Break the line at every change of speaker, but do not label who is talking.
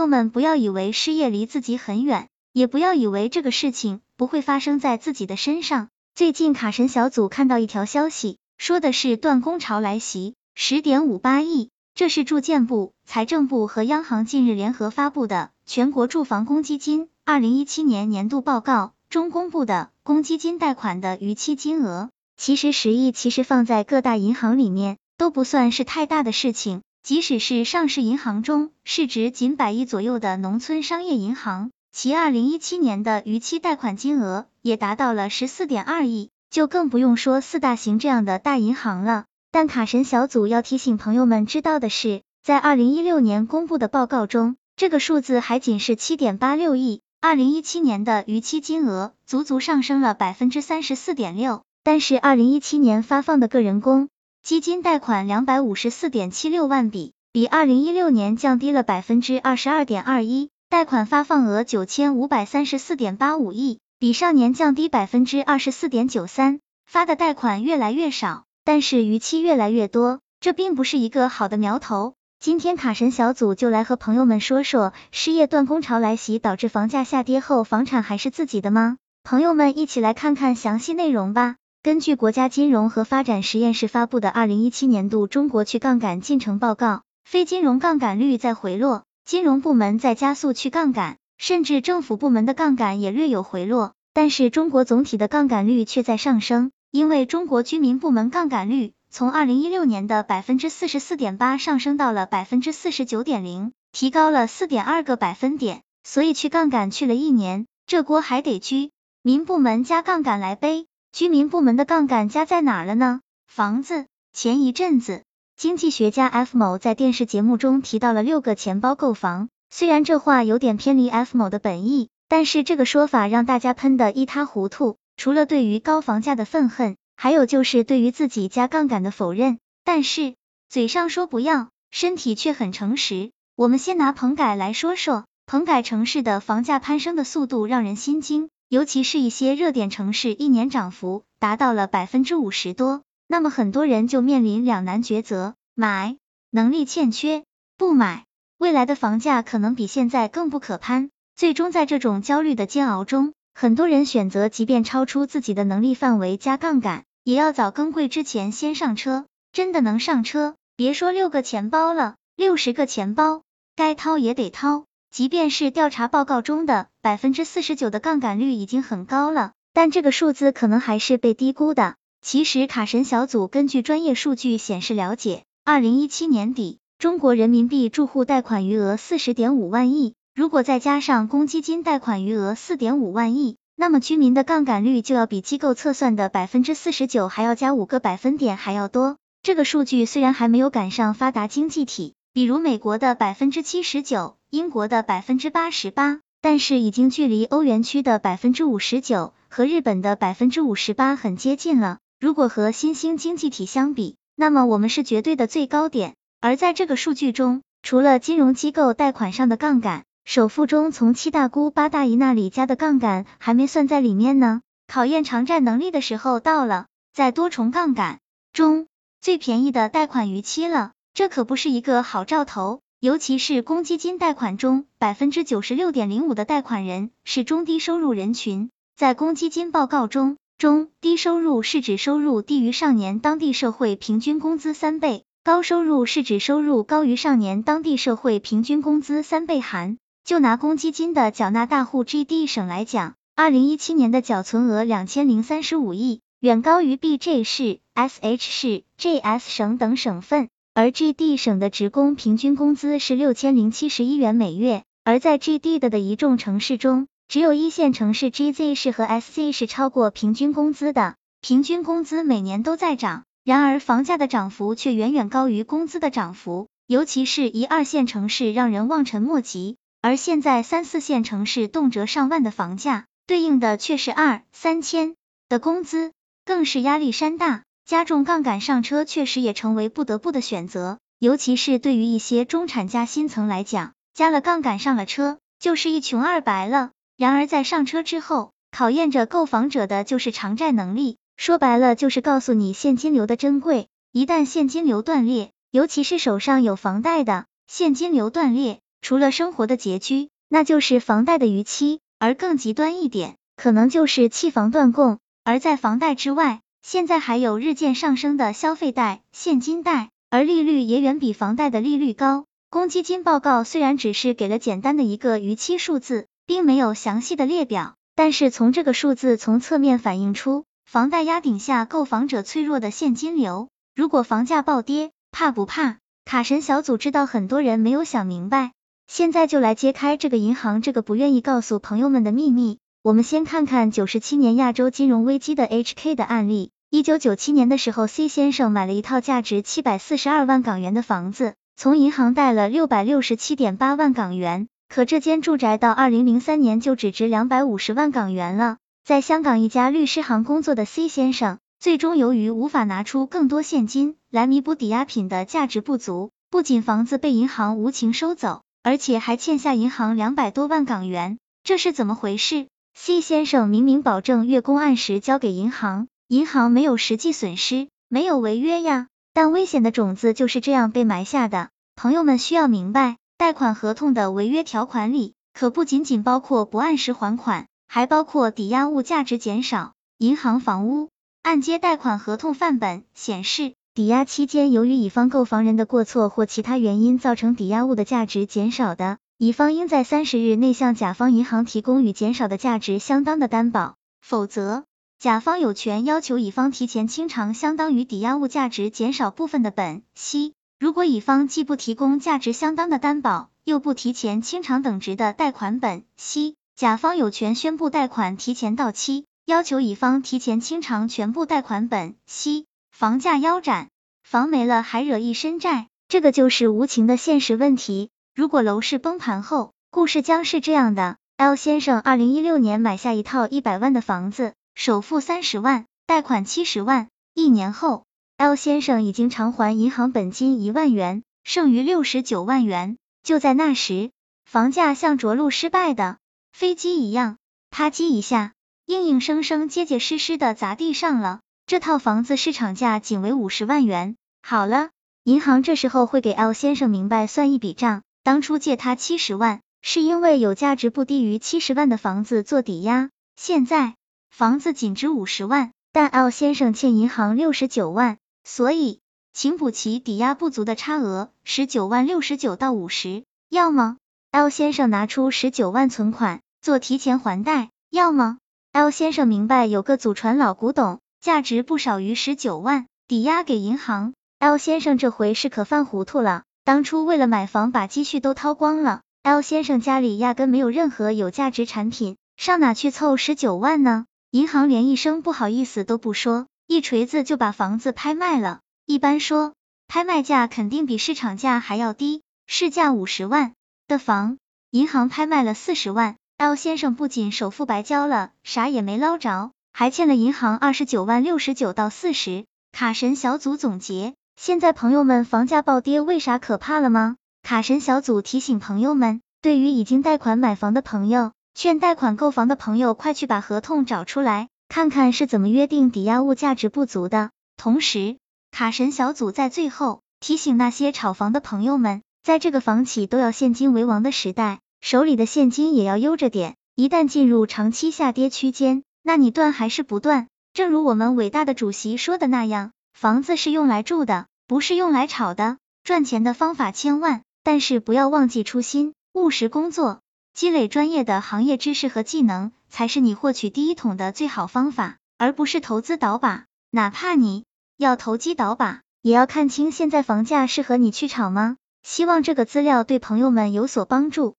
朋友们不要以为失业离自己很远，也不要以为这个事情不会发生在自己的身上。最近卡神小组看到一条消息，说的是断供潮来袭，十点五八亿。这是住建部、财政部和央行近日联合发布的全国住房公积金二零一七年年度报告中公布的公积金贷款的逾期金额。其实十亿其实放在各大银行里面都不算是太大的事情，即使是上市银行中市值仅百亿左右的农村商业银行，其二零一七年的逾期贷款金额也达到了十四点二亿，就更不用说四大行这样的大银行了。但卡神小组要提醒朋友们知道的是，在二零一六年公布的报告中，这个数字还仅是七点八六亿，二零一七年的逾期金额足足上升了百分之三十四点六。但是二零一七年发放的个人工基金贷款两百五十四点七六万笔，比二零一六年降低了百分之二十二点二一，贷款发放额九千五百三十四点八五亿，比上年降低百分之二十四点九三，发的贷款越来越少。但是逾期越来越多，这并不是一个好的苗头。今天卡神小组就来和朋友们说说，失业断供潮来袭导致房价下跌后，房产还是自己的吗？朋友们一起来看看详细内容吧。根据国家金融和发展实验室发布的二零一七年度中国去杠杆进程报告，非金融杠杆率在回落，金融部门在加速去杠杆，甚至政府部门的杠杆也略有回落，但是中国总体的杠杆率却在上升。因为中国居民部门杠杆率从二零一六年的百分之四十四点八上升到了百分之四十九点零，提高了四点二个百分点，所以去杠杆去了一年，这锅还得居民部门加杠杆来背。居民部门的杠杆加在哪了呢？房子。前一阵子，经济学家 F 某在电视节目中提到了六个钱包购房，虽然这话有点偏离 F 某的本意，但是这个说法让大家喷的一塌糊涂。除了对于高房价的愤恨，还有就是对于自己加杠杆的否认。但是嘴上说不要，身体却很诚实。我们先拿棚改来说说，棚改城市的房价攀升的速度让人心惊，尤其是一些热点城市，一年涨幅达到了百分之五十多。那么很多人就面临两难抉择：买，能力欠缺；不买，未来的房价可能比现在更不可攀。最终在这种焦虑的煎熬中。很多人选择，即便超出自己的能力范围加杠杆，也要早更贵之前先上车。真的能上车，别说六个钱包了，六十个钱包，该掏也得掏。即便是调查报告中的百分之四十九的杠杆率已经很高了，但这个数字可能还是被低估的。其实卡神小组根据专业数据显示了解，二零一七年底，中国人民币住户贷款余额四十点五万亿。如果再加上公积金贷款余额四点五万亿，那么居民的杠杆率就要比机构测算的百分之四十九还要加五个百分点还要多。这个数据虽然还没有赶上发达经济体，比如美国的百分之七十九，英国的百分之八十八，但是已经距离欧元区的百分之五十九和日本的百分之五十八很接近了。如果和新兴经济体相比，那么我们是绝对的最高点。而在这个数据中，除了金融机构贷款上的杠杆，首付中从七大姑八大姨那里加的杠杆还没算在里面呢，考验偿债能力的时候到了，在多重杠杆中最便宜的贷款逾期了，这可不是一个好兆头。尤其是公积金贷款中，百分之九十六点零五的贷款人是中低收入人群。在公积金报告中，中低收入是指收入低于上年当地社会平均工资三倍，高收入是指收入高于上年当地社会平均工资三倍含。就拿公积金的缴纳大户 GD 省来讲，二零一七年的缴存额两千零三十五亿，远高于 BJ 市、SH 市、JS 省等省份。而 GD 省的职工平均工资是六千零七十一元每月，而在 GD 的的一众城市中，只有一线城市 GZ 市和 SC 是超过平均工资的，平均工资每年都在涨，然而房价的涨幅却远远高于工资的涨幅，尤其是一二线城市让人望尘莫及。而现在三四线城市动辄上万的房价，对应的却是二三千的工资，更是压力山大。加重杠杆上车确实也成为不得不的选择，尤其是对于一些中产加薪层来讲，加了杠杆上了车，就是一穷二白了。然而在上车之后，考验着购房者的就是偿债能力，说白了就是告诉你现金流的珍贵。一旦现金流断裂，尤其是手上有房贷的，现金流断裂。除了生活的拮据，那就是房贷的逾期，而更极端一点，可能就是弃房断供。而在房贷之外，现在还有日渐上升的消费贷、现金贷，而利率也远比房贷的利率高。公积金报告虽然只是给了简单的一个逾期数字，并没有详细的列表，但是从这个数字从侧面反映出房贷压顶下购房者脆弱的现金流。如果房价暴跌，怕不怕？卡神小组知道很多人没有想明白，现在就来揭开这个银行这个不愿意告诉朋友们的秘密。我们先看看九十七年亚洲金融危机的 HK 的案例。一九九七年的时候，C 先生买了一套价值七百四十二万港元的房子。从银行贷了六百六十七点八万港元，可这间住宅到二零零三年就只值两百五十万港元了。在香港一家律师行工作的 C 先生，最终由于无法拿出更多现金来弥补抵押品的价值不足，不仅房子被银行无情收走，而且还欠下银行两百多万港元。这是怎么回事？C 先生明明保证月供按时交给银行，银行没有实际损失，没有违约呀。但危险的种子就是这样被埋下的。朋友们需要明白，贷款合同的违约条款里，可不仅仅包括不按时还款，还包括抵押物价值减少。银行房屋按揭贷款合同范本显示，抵押期间由于乙方购房人的过错或其他原因造成抵押物的价值减少的，乙方应在三十日内向甲方银行提供与减少的价值相当的担保，否则。甲方有权要求乙方提前清偿相当于抵押物价值减少部分的本息。如果乙方既不提供价值相当的担保，又不提前清偿等值的贷款本息，甲方有权宣布贷款提前到期，要求乙方提前清偿全部贷款本息。房价腰斩，房没了还惹一身债，这个就是无情的现实问题。如果楼市崩盘后，故事将是这样的：L 先生二零一六年买下一套一百万的房子。首付三十万，贷款七十万。一年后，L 先生已经偿还银行本金一万元，剩余六十九万元。就在那时，房价像着陆失败的飞机一样，啪叽一下，硬硬生生、结结实实的砸地上了。这套房子市场价仅为五十万元。好了，银行这时候会给 L 先生明白算一笔账，当初借他七十万，是因为有价值不低于七十万的房子做抵押，现在。房子仅值五十万，但 L 先生欠银行六十九万，所以请补齐抵押不足的差额，十九万六十九到五十。要么 L 先生拿出十九万存款做提前还贷，要么 L 先生明白有个祖传老古董，价值不少于十九万，抵押给银行。L 先生这回是可犯糊涂了，当初为了买房把积蓄都掏光了，L 先生家里压根没有任何有价值产品，上哪去凑十九万呢？银行连一声不好意思都不说，一锤子就把房子拍卖了。一般说，拍卖价肯定比市场价还要低。市价五十万的房，银行拍卖了四十万。L 先生不仅首付白交了，啥也没捞着，还欠了银行二十九万六十九到四十。卡神小组总结：现在朋友们房价暴跌为啥可怕了吗？卡神小组提醒朋友们，对于已经贷款买房的朋友。劝贷款购房的朋友快去把合同找出来，看看是怎么约定抵押物价值不足的。同时，卡神小组在最后提醒那些炒房的朋友们，在这个房企都要现金为王的时代，手里的现金也要悠着点。一旦进入长期下跌区间，那你断还是不断？正如我们伟大的主席说的那样，房子是用来住的，不是用来炒的。赚钱的方法千万，但是不要忘记初心，务实工作。积累专业的行业知识和技能，才是你获取第一桶的最好方法，而不是投资倒把。哪怕你要投机倒把，也要看清现在房价适合你去炒吗？希望这个资料对朋友们有所帮助。